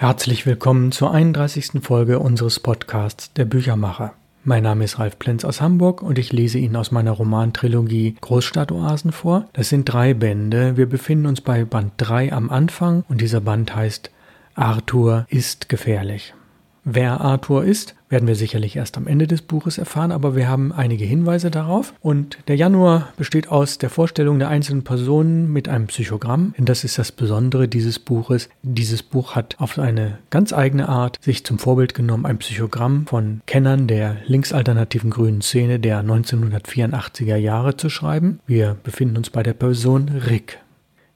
Herzlich willkommen zur 31. Folge unseres Podcasts Der Büchermacher. Mein Name ist Ralf Plenz aus Hamburg und ich lese Ihnen aus meiner Romantrilogie Großstadtoasen vor. Das sind drei Bände. Wir befinden uns bei Band 3 am Anfang und dieser Band heißt Arthur ist gefährlich. Wer Arthur ist, werden wir sicherlich erst am Ende des Buches erfahren, aber wir haben einige Hinweise darauf. Und der Januar besteht aus der Vorstellung der einzelnen Personen mit einem Psychogramm. Denn das ist das Besondere dieses Buches. Dieses Buch hat auf eine ganz eigene Art sich zum Vorbild genommen, ein Psychogramm von Kennern der linksalternativen grünen Szene der 1984er Jahre zu schreiben. Wir befinden uns bei der Person Rick.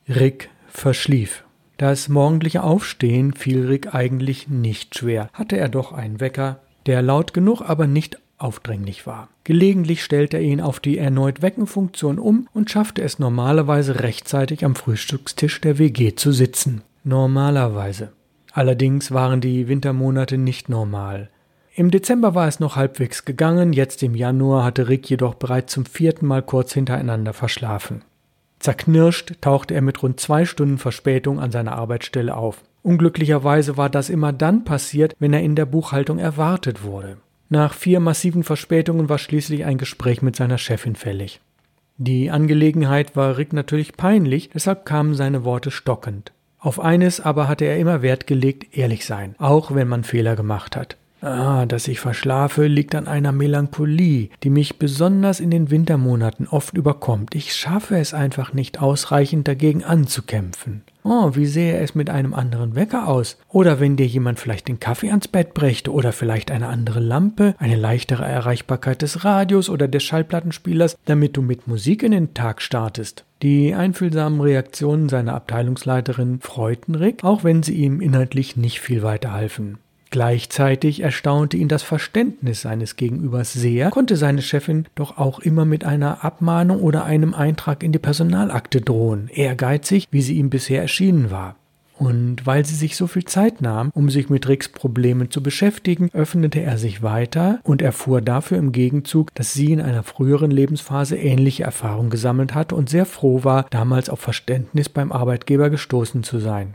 Rick verschlief. Das morgendliche Aufstehen fiel Rick eigentlich nicht schwer, hatte er doch einen Wecker, der laut genug, aber nicht aufdringlich war. Gelegentlich stellte er ihn auf die erneut Weckenfunktion um und schaffte es normalerweise rechtzeitig am Frühstückstisch der WG zu sitzen. Normalerweise. Allerdings waren die Wintermonate nicht normal. Im Dezember war es noch halbwegs gegangen, jetzt im Januar hatte Rick jedoch bereits zum vierten Mal kurz hintereinander verschlafen. Zerknirscht tauchte er mit rund zwei Stunden Verspätung an seiner Arbeitsstelle auf. Unglücklicherweise war das immer dann passiert, wenn er in der Buchhaltung erwartet wurde. Nach vier massiven Verspätungen war schließlich ein Gespräch mit seiner Chefin fällig. Die Angelegenheit war Rick natürlich peinlich, deshalb kamen seine Worte stockend. Auf eines aber hatte er immer Wert gelegt, ehrlich sein, auch wenn man Fehler gemacht hat. Ah, dass ich verschlafe, liegt an einer Melancholie, die mich besonders in den Wintermonaten oft überkommt. Ich schaffe es einfach nicht ausreichend dagegen anzukämpfen. Oh, wie sähe es mit einem anderen Wecker aus? Oder wenn dir jemand vielleicht den Kaffee ans Bett brächte oder vielleicht eine andere Lampe, eine leichtere Erreichbarkeit des Radios oder des Schallplattenspielers, damit du mit Musik in den Tag startest. Die einfühlsamen Reaktionen seiner Abteilungsleiterin freuten Rick, auch wenn sie ihm inhaltlich nicht viel weiterhalfen. Gleichzeitig erstaunte ihn das Verständnis seines Gegenübers sehr, konnte seine Chefin doch auch immer mit einer Abmahnung oder einem Eintrag in die Personalakte drohen, ehrgeizig, wie sie ihm bisher erschienen war. Und weil sie sich so viel Zeit nahm, um sich mit Ricks Problemen zu beschäftigen, öffnete er sich weiter und erfuhr dafür im Gegenzug, dass sie in einer früheren Lebensphase ähnliche Erfahrungen gesammelt hatte und sehr froh war, damals auf Verständnis beim Arbeitgeber gestoßen zu sein.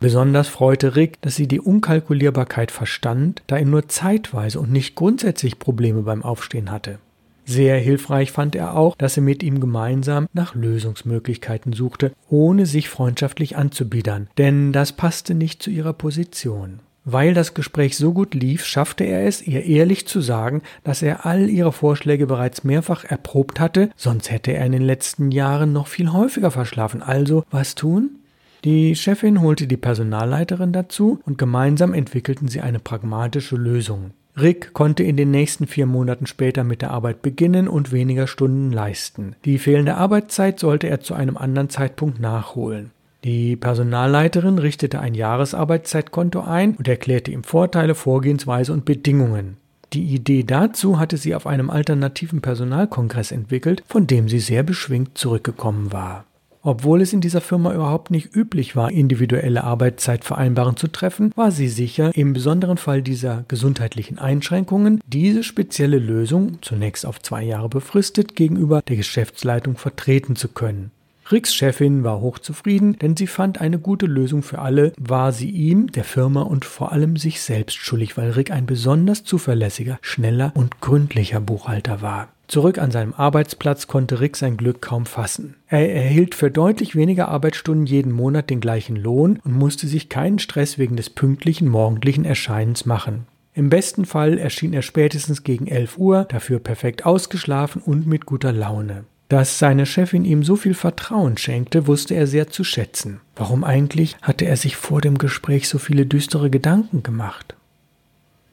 Besonders freute Rick, dass sie die Unkalkulierbarkeit verstand, da er nur zeitweise und nicht grundsätzlich Probleme beim Aufstehen hatte. Sehr hilfreich fand er auch, dass sie mit ihm gemeinsam nach Lösungsmöglichkeiten suchte, ohne sich freundschaftlich anzubiedern, denn das passte nicht zu ihrer Position. Weil das Gespräch so gut lief, schaffte er es, ihr ehrlich zu sagen, dass er all ihre Vorschläge bereits mehrfach erprobt hatte, sonst hätte er in den letzten Jahren noch viel häufiger verschlafen. Also, was tun? Die Chefin holte die Personalleiterin dazu und gemeinsam entwickelten sie eine pragmatische Lösung. Rick konnte in den nächsten vier Monaten später mit der Arbeit beginnen und weniger Stunden leisten. Die fehlende Arbeitszeit sollte er zu einem anderen Zeitpunkt nachholen. Die Personalleiterin richtete ein Jahresarbeitszeitkonto ein und erklärte ihm Vorteile, Vorgehensweise und Bedingungen. Die Idee dazu hatte sie auf einem alternativen Personalkongress entwickelt, von dem sie sehr beschwingt zurückgekommen war. Obwohl es in dieser Firma überhaupt nicht üblich war, individuelle Arbeitszeitvereinbarungen zu treffen, war sie sicher, im besonderen Fall dieser gesundheitlichen Einschränkungen diese spezielle Lösung, zunächst auf zwei Jahre befristet, gegenüber der Geschäftsleitung vertreten zu können. Ricks Chefin war hochzufrieden, denn sie fand eine gute Lösung für alle, war sie ihm, der Firma und vor allem sich selbst schuldig, weil Rick ein besonders zuverlässiger, schneller und gründlicher Buchhalter war. Zurück an seinem Arbeitsplatz konnte Rick sein Glück kaum fassen. Er erhielt für deutlich weniger Arbeitsstunden jeden Monat den gleichen Lohn und musste sich keinen Stress wegen des pünktlichen morgendlichen Erscheinens machen. Im besten Fall erschien er spätestens gegen 11 Uhr, dafür perfekt ausgeschlafen und mit guter Laune. Dass seine Chefin ihm so viel Vertrauen schenkte, wusste er sehr zu schätzen. Warum eigentlich hatte er sich vor dem Gespräch so viele düstere Gedanken gemacht?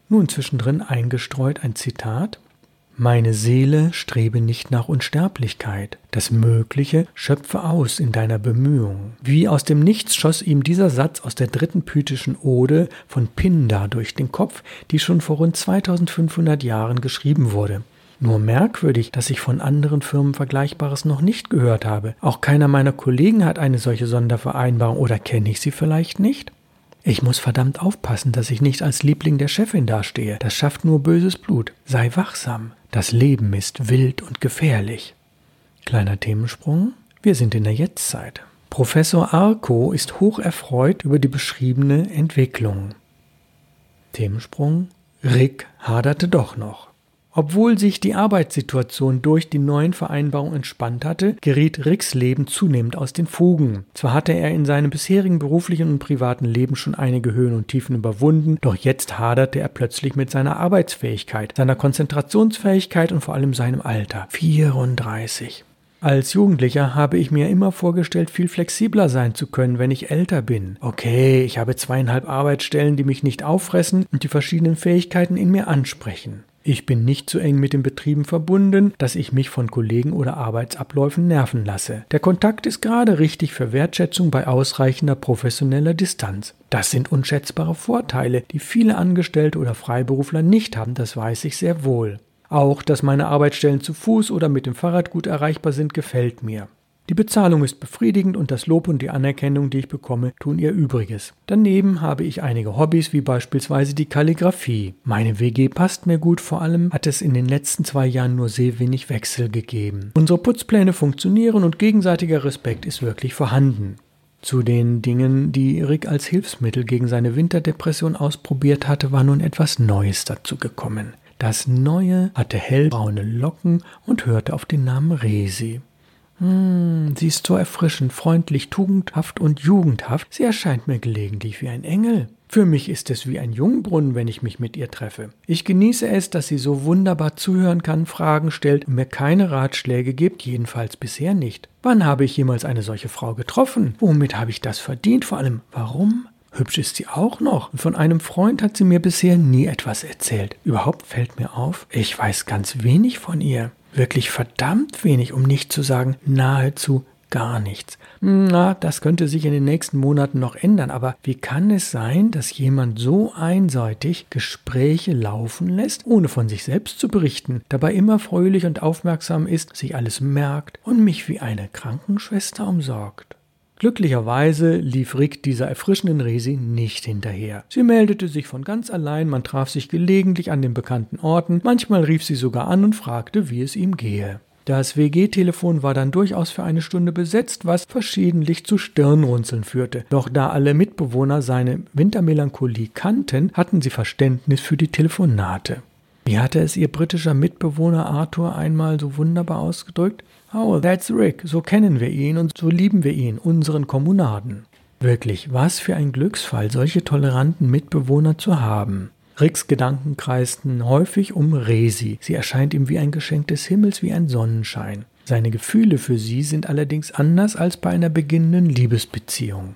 Nun zwischendrin eingestreut ein Zitat meine Seele strebe nicht nach Unsterblichkeit. Das Mögliche schöpfe aus in deiner Bemühung. Wie aus dem Nichts schoss ihm dieser Satz aus der dritten pythischen Ode von Pindar durch den Kopf, die schon vor rund 2500 Jahren geschrieben wurde. Nur merkwürdig, dass ich von anderen Firmen Vergleichbares noch nicht gehört habe. Auch keiner meiner Kollegen hat eine solche Sondervereinbarung oder kenne ich sie vielleicht nicht? Ich muss verdammt aufpassen, dass ich nicht als Liebling der Chefin dastehe. Das schafft nur böses Blut. Sei wachsam. Das Leben ist wild und gefährlich. Kleiner Themensprung. Wir sind in der Jetztzeit. Professor Arco ist hoch erfreut über die beschriebene Entwicklung. Themensprung Rick haderte doch noch. Obwohl sich die Arbeitssituation durch die neuen Vereinbarungen entspannt hatte, geriet Ricks Leben zunehmend aus den Fugen. Zwar hatte er in seinem bisherigen beruflichen und privaten Leben schon einige Höhen und Tiefen überwunden, doch jetzt haderte er plötzlich mit seiner Arbeitsfähigkeit, seiner Konzentrationsfähigkeit und vor allem seinem Alter. 34. Als Jugendlicher habe ich mir immer vorgestellt, viel flexibler sein zu können, wenn ich älter bin. Okay, ich habe zweieinhalb Arbeitsstellen, die mich nicht auffressen und die verschiedenen Fähigkeiten in mir ansprechen. Ich bin nicht so eng mit den Betrieben verbunden, dass ich mich von Kollegen oder Arbeitsabläufen nerven lasse. Der Kontakt ist gerade richtig für Wertschätzung bei ausreichender professioneller Distanz. Das sind unschätzbare Vorteile, die viele Angestellte oder Freiberufler nicht haben, das weiß ich sehr wohl. Auch, dass meine Arbeitsstellen zu Fuß oder mit dem Fahrrad gut erreichbar sind, gefällt mir. Die Bezahlung ist befriedigend und das Lob und die Anerkennung, die ich bekomme, tun ihr Übriges. Daneben habe ich einige Hobbys, wie beispielsweise die Kalligraphie. Meine WG passt mir gut, vor allem hat es in den letzten zwei Jahren nur sehr wenig Wechsel gegeben. Unsere Putzpläne funktionieren und gegenseitiger Respekt ist wirklich vorhanden. Zu den Dingen, die Rick als Hilfsmittel gegen seine Winterdepression ausprobiert hatte, war nun etwas Neues dazu gekommen. Das Neue hatte hellbraune Locken und hörte auf den Namen Resi. Hm, sie ist so erfrischend, freundlich, tugendhaft und jugendhaft. Sie erscheint mir gelegentlich wie ein Engel. Für mich ist es wie ein Jungbrunnen, wenn ich mich mit ihr treffe. Ich genieße es, dass sie so wunderbar zuhören kann, Fragen stellt und mir keine Ratschläge gibt, jedenfalls bisher nicht. Wann habe ich jemals eine solche Frau getroffen? Womit habe ich das verdient? Vor allem, warum? Hübsch ist sie auch noch. Und von einem Freund hat sie mir bisher nie etwas erzählt. Überhaupt fällt mir auf, ich weiß ganz wenig von ihr wirklich verdammt wenig, um nicht zu sagen nahezu gar nichts. Na, das könnte sich in den nächsten Monaten noch ändern, aber wie kann es sein, dass jemand so einseitig Gespräche laufen lässt, ohne von sich selbst zu berichten, dabei immer fröhlich und aufmerksam ist, sich alles merkt und mich wie eine Krankenschwester umsorgt? Glücklicherweise lief Rick dieser erfrischenden Resi nicht hinterher. Sie meldete sich von ganz allein, man traf sich gelegentlich an den bekannten Orten, manchmal rief sie sogar an und fragte, wie es ihm gehe. Das WG-Telefon war dann durchaus für eine Stunde besetzt, was verschiedentlich zu Stirnrunzeln führte. Doch da alle Mitbewohner seine Wintermelancholie kannten, hatten sie Verständnis für die Telefonate. Wie hatte es ihr britischer Mitbewohner Arthur einmal so wunderbar ausgedrückt? Oh, that's Rick, so kennen wir ihn und so lieben wir ihn, unseren Kommunaden. Wirklich, was für ein Glücksfall, solche toleranten Mitbewohner zu haben. Ricks Gedanken kreisten häufig um Resi. Sie erscheint ihm wie ein Geschenk des Himmels, wie ein Sonnenschein. Seine Gefühle für sie sind allerdings anders als bei einer beginnenden Liebesbeziehung.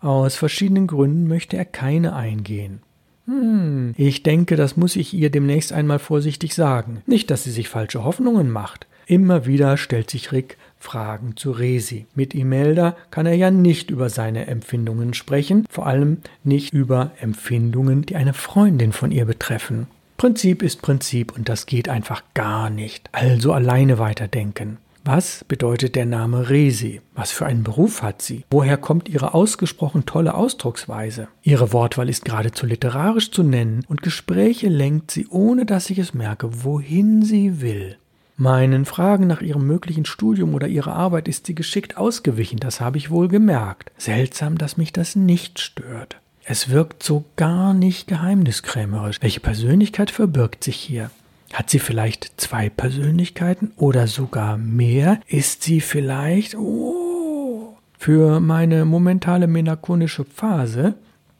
Aus verschiedenen Gründen möchte er keine eingehen. Hm, ich denke, das muss ich ihr demnächst einmal vorsichtig sagen. Nicht, dass sie sich falsche Hoffnungen macht. Immer wieder stellt sich Rick Fragen zu Resi. Mit Imelda kann er ja nicht über seine Empfindungen sprechen, vor allem nicht über Empfindungen, die eine Freundin von ihr betreffen. Prinzip ist Prinzip und das geht einfach gar nicht. Also alleine weiterdenken. Was bedeutet der Name Resi? Was für einen Beruf hat sie? Woher kommt ihre ausgesprochen tolle Ausdrucksweise? Ihre Wortwahl ist geradezu literarisch zu nennen und Gespräche lenkt sie, ohne dass ich es merke, wohin sie will. Meinen Fragen nach ihrem möglichen Studium oder ihrer Arbeit ist sie geschickt ausgewichen, das habe ich wohl gemerkt. Seltsam, dass mich das nicht stört. Es wirkt so gar nicht geheimniskrämerisch. Welche Persönlichkeit verbirgt sich hier? Hat sie vielleicht zwei Persönlichkeiten oder sogar mehr? Ist sie vielleicht... Oh, für meine momentane melancholische Phase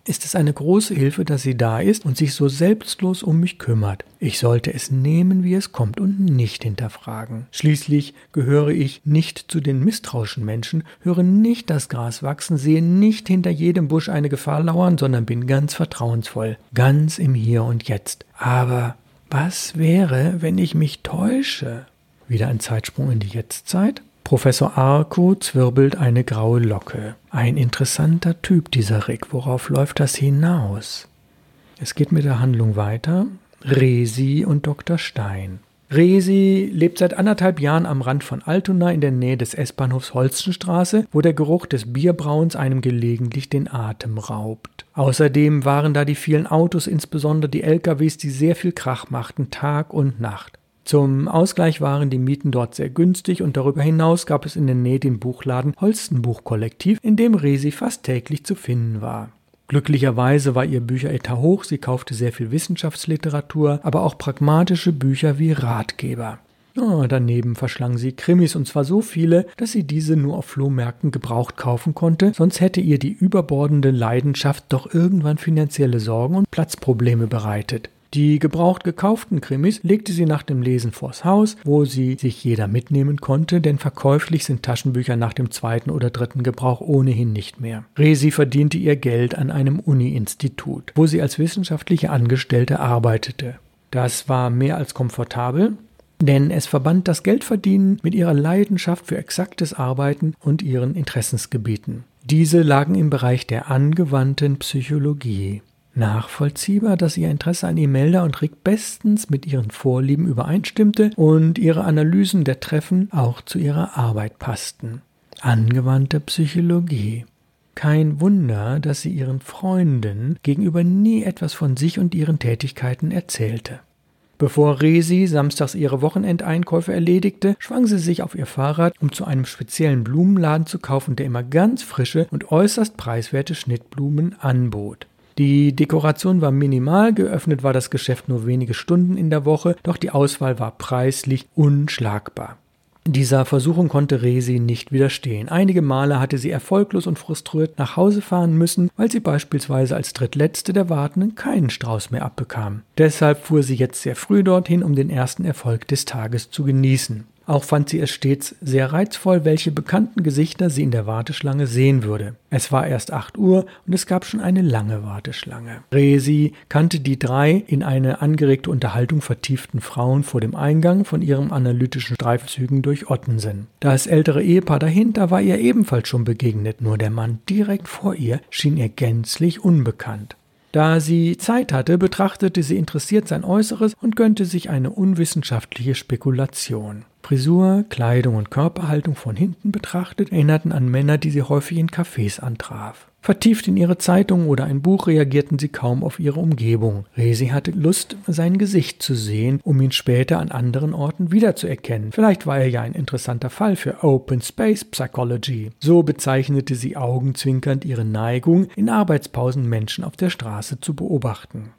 ist es eine große Hilfe, dass sie da ist und sich so selbstlos um mich kümmert. Ich sollte es nehmen, wie es kommt und nicht hinterfragen. Schließlich gehöre ich nicht zu den misstrauischen Menschen, höre nicht das Gras wachsen, sehe nicht hinter jedem Busch eine Gefahr lauern, sondern bin ganz vertrauensvoll, ganz im Hier und Jetzt. Aber was wäre, wenn ich mich täusche? Wieder ein Zeitsprung in die Jetztzeit. Professor Arco zwirbelt eine graue Locke. Ein interessanter Typ, dieser Rick. Worauf läuft das hinaus? Es geht mit der Handlung weiter. Resi und Dr. Stein. Resi lebt seit anderthalb Jahren am Rand von Altona in der Nähe des S-Bahnhofs Holstenstraße, wo der Geruch des Bierbrauens einem gelegentlich den Atem raubt. Außerdem waren da die vielen Autos, insbesondere die LKWs, die sehr viel Krach machten, Tag und Nacht. Zum Ausgleich waren die Mieten dort sehr günstig und darüber hinaus gab es in der Nähe den Buchladen Holstenbuch-Kollektiv, in dem Resi fast täglich zu finden war. Glücklicherweise war ihr Bücheretat hoch, sie kaufte sehr viel Wissenschaftsliteratur, aber auch pragmatische Bücher wie Ratgeber. Oh, daneben verschlang sie Krimis und zwar so viele, dass sie diese nur auf Flohmärkten gebraucht kaufen konnte, sonst hätte ihr die überbordende Leidenschaft doch irgendwann finanzielle Sorgen und Platzprobleme bereitet. Die gebraucht gekauften Krimis legte sie nach dem Lesen vors Haus, wo sie sich jeder mitnehmen konnte, denn verkäuflich sind Taschenbücher nach dem zweiten oder dritten Gebrauch ohnehin nicht mehr. Resi verdiente ihr Geld an einem Uni-Institut, wo sie als wissenschaftliche Angestellte arbeitete. Das war mehr als komfortabel, denn es verband das Geldverdienen mit ihrer Leidenschaft für exaktes Arbeiten und ihren Interessensgebieten. Diese lagen im Bereich der angewandten Psychologie. Nachvollziehbar, dass ihr Interesse an Imelda und Rick bestens mit ihren Vorlieben übereinstimmte und ihre Analysen der Treffen auch zu ihrer Arbeit passten. Angewandte Psychologie. Kein Wunder, dass sie ihren Freunden gegenüber nie etwas von sich und ihren Tätigkeiten erzählte. Bevor Resi samstags ihre Wochenendeinkäufe erledigte, schwang sie sich auf ihr Fahrrad, um zu einem speziellen Blumenladen zu kaufen, der immer ganz frische und äußerst preiswerte Schnittblumen anbot. Die Dekoration war minimal, geöffnet war das Geschäft nur wenige Stunden in der Woche, doch die Auswahl war preislich unschlagbar. Dieser Versuchung konnte Resi nicht widerstehen. Einige Male hatte sie erfolglos und frustriert nach Hause fahren müssen, weil sie beispielsweise als drittletzte der Wartenden keinen Strauß mehr abbekam. Deshalb fuhr sie jetzt sehr früh dorthin, um den ersten Erfolg des Tages zu genießen. Auch fand sie es stets sehr reizvoll, welche bekannten Gesichter sie in der Warteschlange sehen würde. Es war erst 8 Uhr und es gab schon eine lange Warteschlange. Resi kannte die drei in eine angeregte Unterhaltung vertieften Frauen vor dem Eingang von ihren analytischen Streifzügen durch Ottensen. Das ältere Ehepaar dahinter war ihr ebenfalls schon begegnet, nur der Mann direkt vor ihr schien ihr gänzlich unbekannt. Da sie Zeit hatte, betrachtete sie interessiert sein Äußeres und gönnte sich eine unwissenschaftliche Spekulation. Frisur, Kleidung und Körperhaltung von hinten betrachtet erinnerten an Männer, die sie häufig in Cafés antraf. Vertieft in ihre Zeitung oder ein Buch reagierten sie kaum auf ihre Umgebung. Resi hatte Lust, sein Gesicht zu sehen, um ihn später an anderen Orten wiederzuerkennen. Vielleicht war er ja ein interessanter Fall für Open Space Psychology. So bezeichnete sie augenzwinkernd ihre Neigung, in Arbeitspausen Menschen auf der Straße zu beobachten.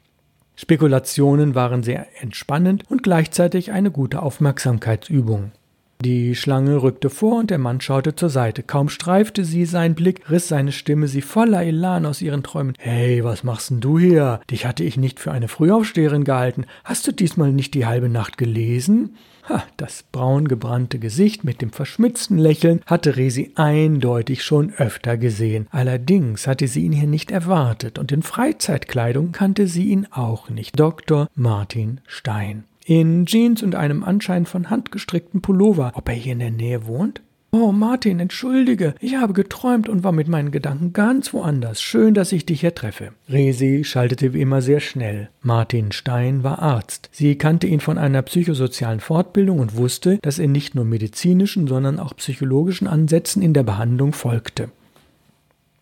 Spekulationen waren sehr entspannend und gleichzeitig eine gute Aufmerksamkeitsübung. Die Schlange rückte vor und der Mann schaute zur Seite. Kaum streifte sie sein Blick, riss seine Stimme sie voller Elan aus ihren Träumen. Hey, was machst denn du hier? Dich hatte ich nicht für eine Frühaufsteherin gehalten. Hast du diesmal nicht die halbe Nacht gelesen? Ha, das braungebrannte Gesicht mit dem verschmitzten Lächeln hatte Resi eindeutig schon öfter gesehen. Allerdings hatte sie ihn hier nicht erwartet und in Freizeitkleidung kannte sie ihn auch nicht. Dr. Martin Stein. In Jeans und einem anscheinend von Hand gestrickten Pullover. Ob er hier in der Nähe wohnt? Oh, Martin, entschuldige, ich habe geträumt und war mit meinen Gedanken ganz woanders. Schön, dass ich dich hier treffe. Resi schaltete wie immer sehr schnell. Martin Stein war Arzt. Sie kannte ihn von einer psychosozialen Fortbildung und wusste, dass er nicht nur medizinischen, sondern auch psychologischen Ansätzen in der Behandlung folgte.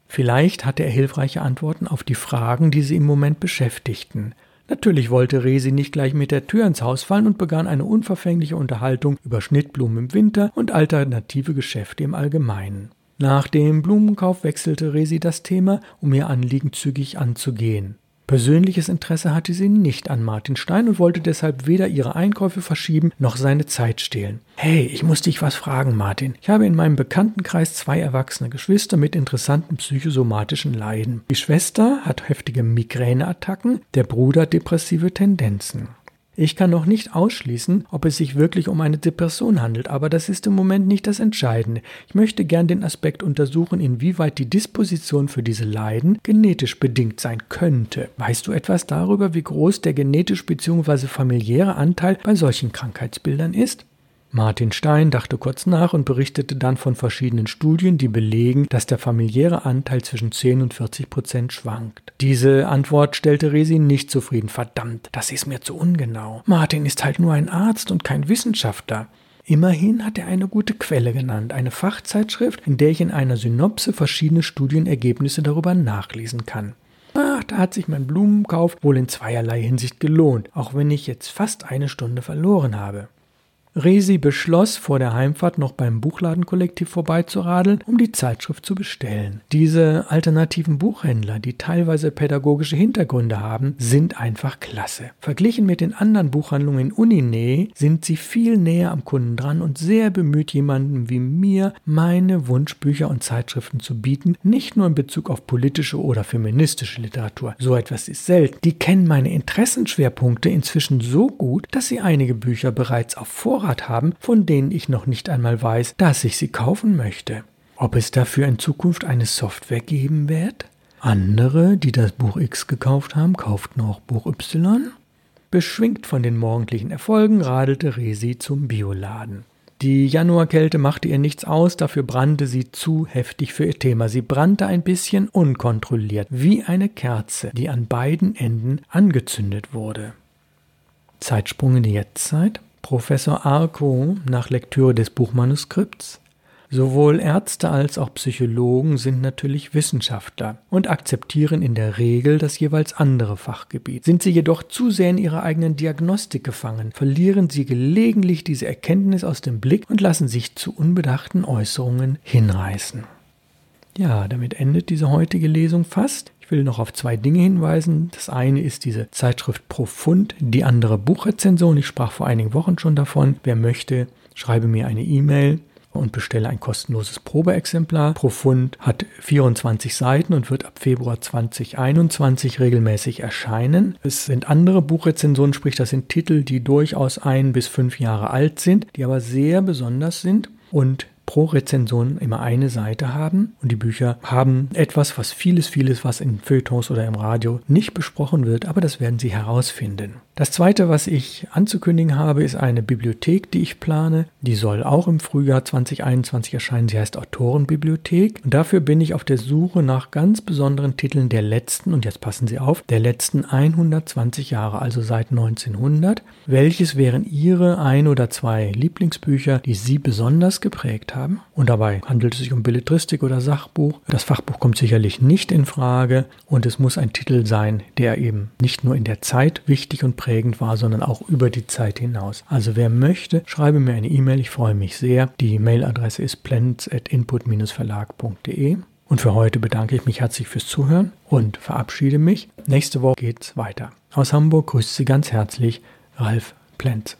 Vielleicht hatte er hilfreiche Antworten auf die Fragen, die sie im Moment beschäftigten. Natürlich wollte Resi nicht gleich mit der Tür ins Haus fallen und begann eine unverfängliche Unterhaltung über Schnittblumen im Winter und alternative Geschäfte im Allgemeinen. Nach dem Blumenkauf wechselte Resi das Thema, um ihr Anliegen zügig anzugehen. Persönliches Interesse hatte sie nicht an Martin Stein und wollte deshalb weder ihre Einkäufe verschieben noch seine Zeit stehlen. Hey, ich muss dich was fragen, Martin. Ich habe in meinem Bekanntenkreis zwei erwachsene Geschwister mit interessanten psychosomatischen Leiden. Die Schwester hat heftige Migräneattacken, der Bruder depressive Tendenzen. Ich kann noch nicht ausschließen, ob es sich wirklich um eine Depression handelt, aber das ist im Moment nicht das Entscheidende. Ich möchte gern den Aspekt untersuchen, inwieweit die Disposition für diese Leiden genetisch bedingt sein könnte. Weißt du etwas darüber, wie groß der genetisch bzw. familiäre Anteil bei solchen Krankheitsbildern ist? Martin Stein dachte kurz nach und berichtete dann von verschiedenen Studien, die belegen, dass der familiäre Anteil zwischen 10 und 40 Prozent schwankt. Diese Antwort stellte Resi nicht zufrieden. Verdammt, das ist mir zu ungenau. Martin ist halt nur ein Arzt und kein Wissenschaftler. Immerhin hat er eine gute Quelle genannt, eine Fachzeitschrift, in der ich in einer Synopse verschiedene Studienergebnisse darüber nachlesen kann. Ach, da hat sich mein Blumenkauf wohl in zweierlei Hinsicht gelohnt, auch wenn ich jetzt fast eine Stunde verloren habe. Resi beschloss, vor der Heimfahrt noch beim Buchladenkollektiv vorbeizuradeln, um die Zeitschrift zu bestellen. Diese alternativen Buchhändler, die teilweise pädagogische Hintergründe haben, sind einfach klasse. Verglichen mit den anderen Buchhandlungen in Uninähe sind sie viel näher am Kunden dran und sehr bemüht, jemandem wie mir meine Wunschbücher und Zeitschriften zu bieten, nicht nur in Bezug auf politische oder feministische Literatur. So etwas ist selten. Die kennen meine Interessenschwerpunkte inzwischen so gut, dass sie einige Bücher bereits auf Vorrat haben, von denen ich noch nicht einmal weiß, dass ich sie kaufen möchte. Ob es dafür in Zukunft eine Software geben wird? Andere, die das Buch X gekauft haben, kauften auch Buch Y? Beschwingt von den morgendlichen Erfolgen radelte Resi zum Bioladen. Die Januarkälte machte ihr nichts aus, dafür brannte sie zu heftig für ihr Thema. Sie brannte ein bisschen unkontrolliert, wie eine Kerze, die an beiden Enden angezündet wurde. Zeitsprung in die Jetztzeit. Professor Arco nach Lektüre des Buchmanuskripts Sowohl Ärzte als auch Psychologen sind natürlich Wissenschaftler und akzeptieren in der Regel das jeweils andere Fachgebiet. Sind sie jedoch zu sehr in ihrer eigenen Diagnostik gefangen, verlieren sie gelegentlich diese Erkenntnis aus dem Blick und lassen sich zu unbedachten Äußerungen hinreißen. Ja, damit endet diese heutige Lesung fast. Ich will noch auf zwei Dinge hinweisen. Das eine ist diese Zeitschrift Profund, die andere Buchrezension. Ich sprach vor einigen Wochen schon davon. Wer möchte, schreibe mir eine E-Mail und bestelle ein kostenloses Probeexemplar. Profund hat 24 Seiten und wird ab Februar 2021 regelmäßig erscheinen. Es sind andere Buchrezensionen, sprich das sind Titel, die durchaus ein bis fünf Jahre alt sind, die aber sehr besonders sind und pro Rezension immer eine Seite haben und die Bücher haben etwas, was vieles, vieles, was in Feuilletons oder im Radio nicht besprochen wird, aber das werden Sie herausfinden. Das zweite, was ich anzukündigen habe, ist eine Bibliothek, die ich plane. Die soll auch im Frühjahr 2021 erscheinen. Sie heißt Autorenbibliothek. Und dafür bin ich auf der Suche nach ganz besonderen Titeln der letzten, und jetzt passen Sie auf, der letzten 120 Jahre, also seit 1900. Welches wären Ihre ein oder zwei Lieblingsbücher, die Sie besonders geprägt haben? Und dabei handelt es sich um Belletristik oder Sachbuch. Das Fachbuch kommt sicherlich nicht in Frage und es muss ein Titel sein, der eben nicht nur in der Zeit wichtig und prägend war, sondern auch über die Zeit hinaus. Also wer möchte, schreibe mir eine E-Mail, ich freue mich sehr. Die Mailadresse ist plans.input-verlag.de. Und für heute bedanke ich mich herzlich fürs Zuhören und verabschiede mich. Nächste Woche geht's weiter. Aus Hamburg grüßt Sie ganz herzlich Ralf Plenz.